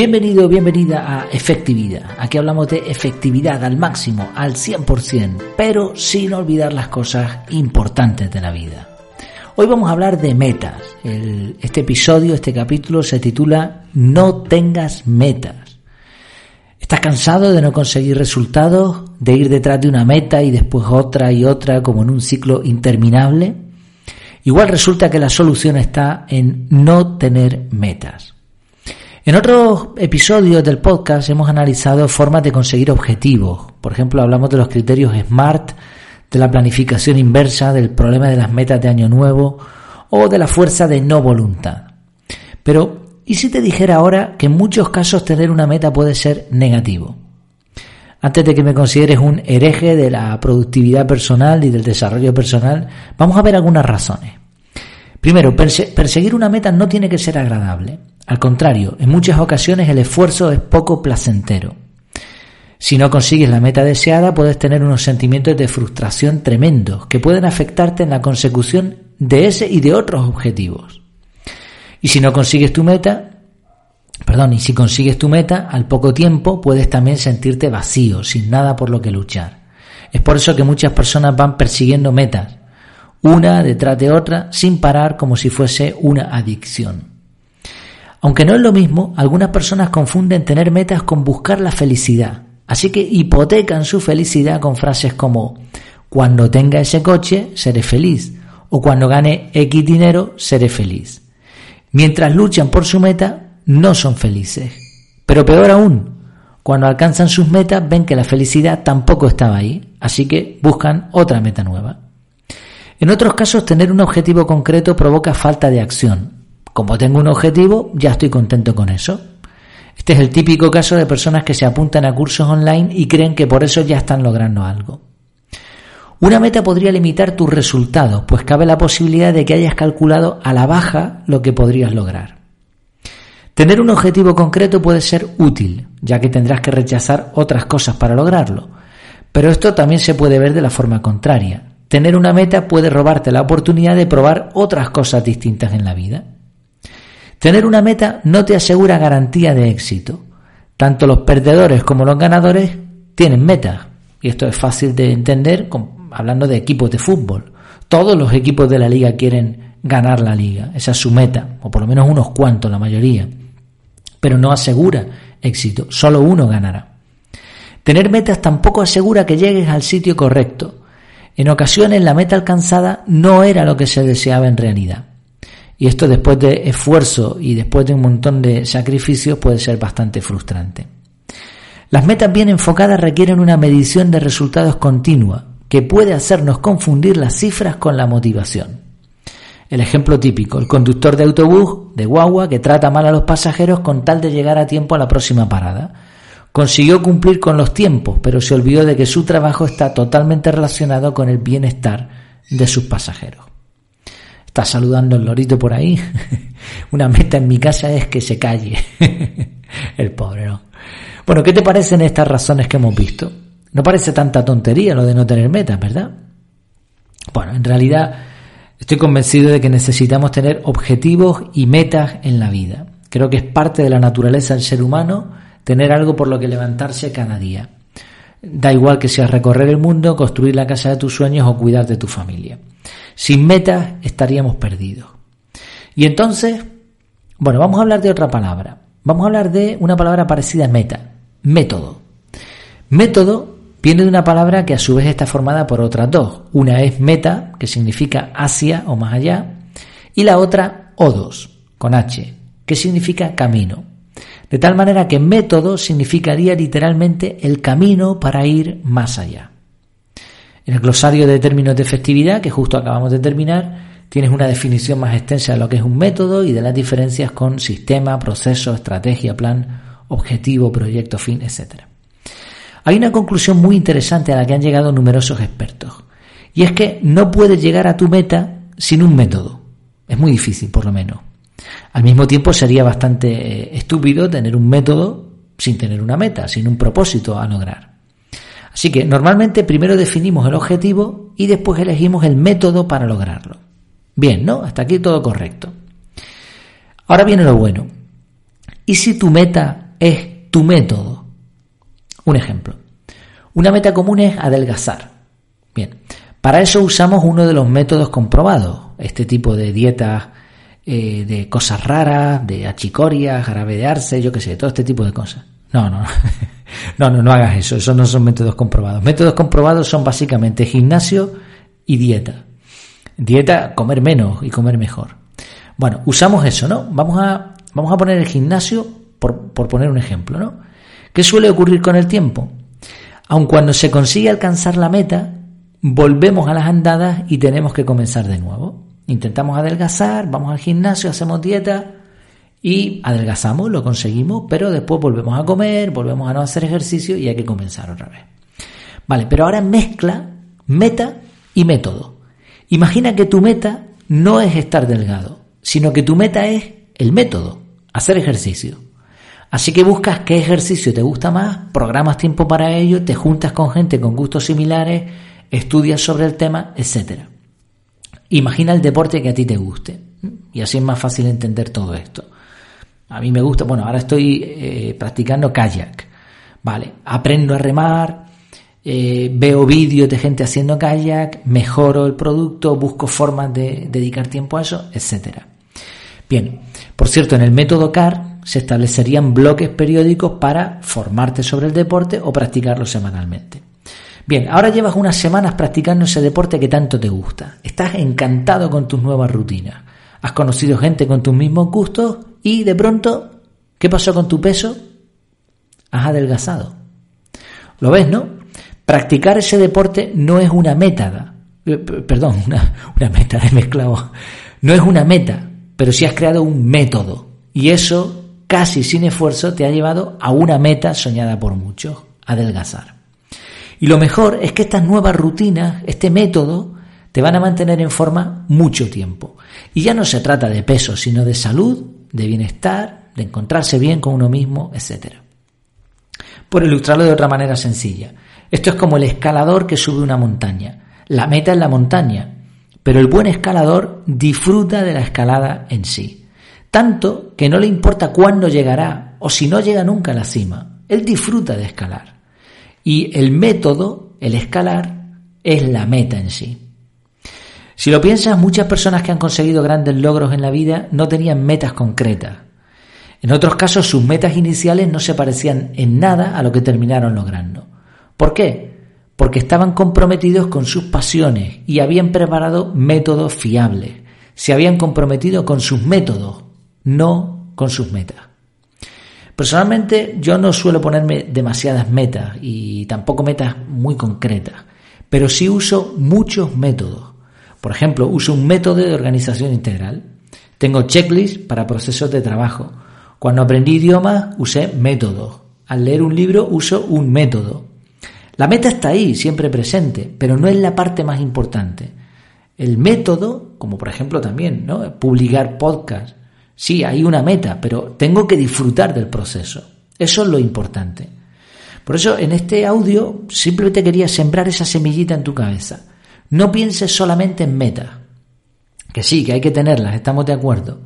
Bienvenido, bienvenida a Efectividad. Aquí hablamos de efectividad al máximo, al 100%, pero sin olvidar las cosas importantes de la vida. Hoy vamos a hablar de metas. este episodio, este capítulo se titula No tengas metas. ¿Estás cansado de no conseguir resultados, de ir detrás de una meta y después otra y otra como en un ciclo interminable? Igual resulta que la solución está en no tener metas. En otros episodios del podcast hemos analizado formas de conseguir objetivos. Por ejemplo, hablamos de los criterios SMART, de la planificación inversa, del problema de las metas de año nuevo o de la fuerza de no voluntad. Pero, ¿y si te dijera ahora que en muchos casos tener una meta puede ser negativo? Antes de que me consideres un hereje de la productividad personal y del desarrollo personal, vamos a ver algunas razones. Primero, perseguir una meta no tiene que ser agradable. Al contrario, en muchas ocasiones el esfuerzo es poco placentero. Si no consigues la meta deseada, puedes tener unos sentimientos de frustración tremendos que pueden afectarte en la consecución de ese y de otros objetivos. Y si no consigues tu meta, perdón, y si consigues tu meta, al poco tiempo puedes también sentirte vacío, sin nada por lo que luchar. Es por eso que muchas personas van persiguiendo metas, una detrás de otra, sin parar como si fuese una adicción. Aunque no es lo mismo, algunas personas confunden tener metas con buscar la felicidad. Así que hipotecan su felicidad con frases como cuando tenga ese coche seré feliz o cuando gane X dinero seré feliz. Mientras luchan por su meta, no son felices. Pero peor aún, cuando alcanzan sus metas ven que la felicidad tampoco estaba ahí, así que buscan otra meta nueva. En otros casos, tener un objetivo concreto provoca falta de acción. Como tengo un objetivo, ya estoy contento con eso. Este es el típico caso de personas que se apuntan a cursos online y creen que por eso ya están logrando algo. Una meta podría limitar tus resultados, pues cabe la posibilidad de que hayas calculado a la baja lo que podrías lograr. Tener un objetivo concreto puede ser útil, ya que tendrás que rechazar otras cosas para lograrlo, pero esto también se puede ver de la forma contraria. Tener una meta puede robarte la oportunidad de probar otras cosas distintas en la vida. Tener una meta no te asegura garantía de éxito. Tanto los perdedores como los ganadores tienen metas. Y esto es fácil de entender hablando de equipos de fútbol. Todos los equipos de la liga quieren ganar la liga. Esa es su meta. O por lo menos unos cuantos, la mayoría. Pero no asegura éxito. Solo uno ganará. Tener metas tampoco asegura que llegues al sitio correcto. En ocasiones la meta alcanzada no era lo que se deseaba en realidad. Y esto después de esfuerzo y después de un montón de sacrificios puede ser bastante frustrante. Las metas bien enfocadas requieren una medición de resultados continua que puede hacernos confundir las cifras con la motivación. El ejemplo típico, el conductor de autobús de guagua que trata mal a los pasajeros con tal de llegar a tiempo a la próxima parada. Consiguió cumplir con los tiempos, pero se olvidó de que su trabajo está totalmente relacionado con el bienestar de sus pasajeros. Está saludando el lorito por ahí. Una meta en mi casa es que se calle. el pobre, ¿no? Bueno, ¿qué te parecen estas razones que hemos visto? No parece tanta tontería lo de no tener metas, ¿verdad? Bueno, en realidad estoy convencido de que necesitamos tener objetivos y metas en la vida. Creo que es parte de la naturaleza del ser humano tener algo por lo que levantarse cada día. Da igual que sea recorrer el mundo, construir la casa de tus sueños o cuidar de tu familia. Sin metas estaríamos perdidos. Y entonces, bueno, vamos a hablar de otra palabra. Vamos a hablar de una palabra parecida a meta, método. Método viene de una palabra que a su vez está formada por otras dos. Una es meta, que significa hacia o más allá, y la otra odos, con H, que significa camino. De tal manera que método significaría literalmente el camino para ir más allá. En el glosario de términos de efectividad, que justo acabamos de terminar, tienes una definición más extensa de lo que es un método y de las diferencias con sistema, proceso, estrategia, plan, objetivo, proyecto, fin, etc. Hay una conclusión muy interesante a la que han llegado numerosos expertos, y es que no puedes llegar a tu meta sin un método. Es muy difícil, por lo menos. Al mismo tiempo sería bastante eh, estúpido tener un método sin tener una meta, sin un propósito a lograr. Así que normalmente primero definimos el objetivo y después elegimos el método para lograrlo. Bien, ¿no? Hasta aquí todo correcto. Ahora viene lo bueno. ¿Y si tu meta es tu método. Un ejemplo. Una meta común es adelgazar. Bien, para eso usamos uno de los métodos comprobados, este tipo de dietas eh, de cosas raras, de achicoria, jarabe yo qué sé, todo este tipo de cosas. No, no, no, no, no hagas eso, esos no son métodos comprobados. Métodos comprobados son básicamente gimnasio y dieta. Dieta, comer menos y comer mejor. Bueno, usamos eso, ¿no? Vamos a, vamos a poner el gimnasio por, por poner un ejemplo, ¿no? ¿Qué suele ocurrir con el tiempo? Aun cuando se consigue alcanzar la meta, volvemos a las andadas y tenemos que comenzar de nuevo. Intentamos adelgazar, vamos al gimnasio, hacemos dieta y adelgazamos, lo conseguimos, pero después volvemos a comer, volvemos a no hacer ejercicio y hay que comenzar otra vez. Vale, pero ahora mezcla meta y método. Imagina que tu meta no es estar delgado, sino que tu meta es el método, hacer ejercicio. Así que buscas qué ejercicio te gusta más, programas tiempo para ello, te juntas con gente con gustos similares, estudias sobre el tema, etc. Imagina el deporte que a ti te guste. Y así es más fácil entender todo esto. A mí me gusta, bueno, ahora estoy eh, practicando kayak. Vale, aprendo a remar, eh, veo vídeos de gente haciendo kayak, mejoro el producto, busco formas de dedicar tiempo a eso, etc. Bien, por cierto, en el método CAR se establecerían bloques periódicos para formarte sobre el deporte o practicarlo semanalmente. Bien, ahora llevas unas semanas practicando ese deporte que tanto te gusta. Estás encantado con tus nuevas rutinas. Has conocido gente con tus mismos gustos y de pronto, ¿qué pasó con tu peso? Has adelgazado. ¿Lo ves, no? Practicar ese deporte no es una meta, eh, perdón, una, meta de mezclado. No es una meta, pero sí has creado un método. Y eso, casi sin esfuerzo, te ha llevado a una meta soñada por muchos, adelgazar. Y lo mejor es que estas nuevas rutinas, este método, te van a mantener en forma mucho tiempo. Y ya no se trata de peso, sino de salud, de bienestar, de encontrarse bien con uno mismo, etc. Por ilustrarlo de otra manera sencilla, esto es como el escalador que sube una montaña. La meta es la montaña, pero el buen escalador disfruta de la escalada en sí. Tanto que no le importa cuándo llegará o si no llega nunca a la cima. Él disfruta de escalar. Y el método, el escalar, es la meta en sí. Si lo piensas, muchas personas que han conseguido grandes logros en la vida no tenían metas concretas. En otros casos, sus metas iniciales no se parecían en nada a lo que terminaron logrando. ¿Por qué? Porque estaban comprometidos con sus pasiones y habían preparado métodos fiables. Se habían comprometido con sus métodos, no con sus metas. Personalmente yo no suelo ponerme demasiadas metas y tampoco metas muy concretas, pero sí uso muchos métodos. Por ejemplo, uso un método de organización integral. Tengo checklists para procesos de trabajo. Cuando aprendí idiomas usé métodos. Al leer un libro uso un método. La meta está ahí, siempre presente, pero no es la parte más importante. El método, como por ejemplo también, ¿no? Publicar podcast, Sí, hay una meta, pero tengo que disfrutar del proceso. Eso es lo importante. Por eso en este audio simplemente quería sembrar esa semillita en tu cabeza. No pienses solamente en metas, que sí, que hay que tenerlas, estamos de acuerdo.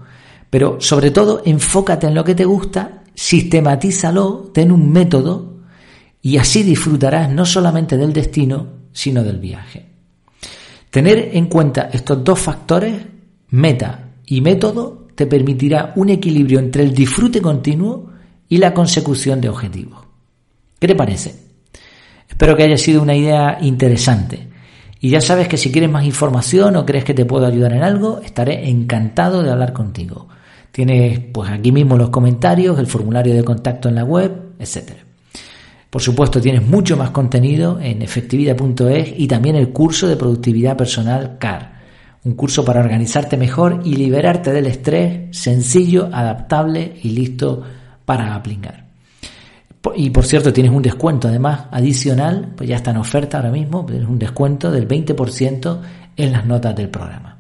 Pero sobre todo enfócate en lo que te gusta, sistematízalo, ten un método y así disfrutarás no solamente del destino, sino del viaje. Tener en cuenta estos dos factores, meta y método, te permitirá un equilibrio entre el disfrute continuo y la consecución de objetivos. ¿Qué te parece? Espero que haya sido una idea interesante. Y ya sabes que si quieres más información o crees que te puedo ayudar en algo, estaré encantado de hablar contigo. Tienes pues aquí mismo los comentarios, el formulario de contacto en la web, etc. Por supuesto, tienes mucho más contenido en efectividad.es y también el curso de productividad personal CAR un curso para organizarte mejor y liberarte del estrés, sencillo, adaptable y listo para aplicar. Y por cierto, tienes un descuento además adicional, pues ya está en oferta ahora mismo, tienes un descuento del 20% en las notas del programa.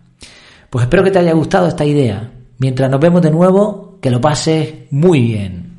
Pues espero que te haya gustado esta idea. Mientras nos vemos de nuevo, que lo pases muy bien.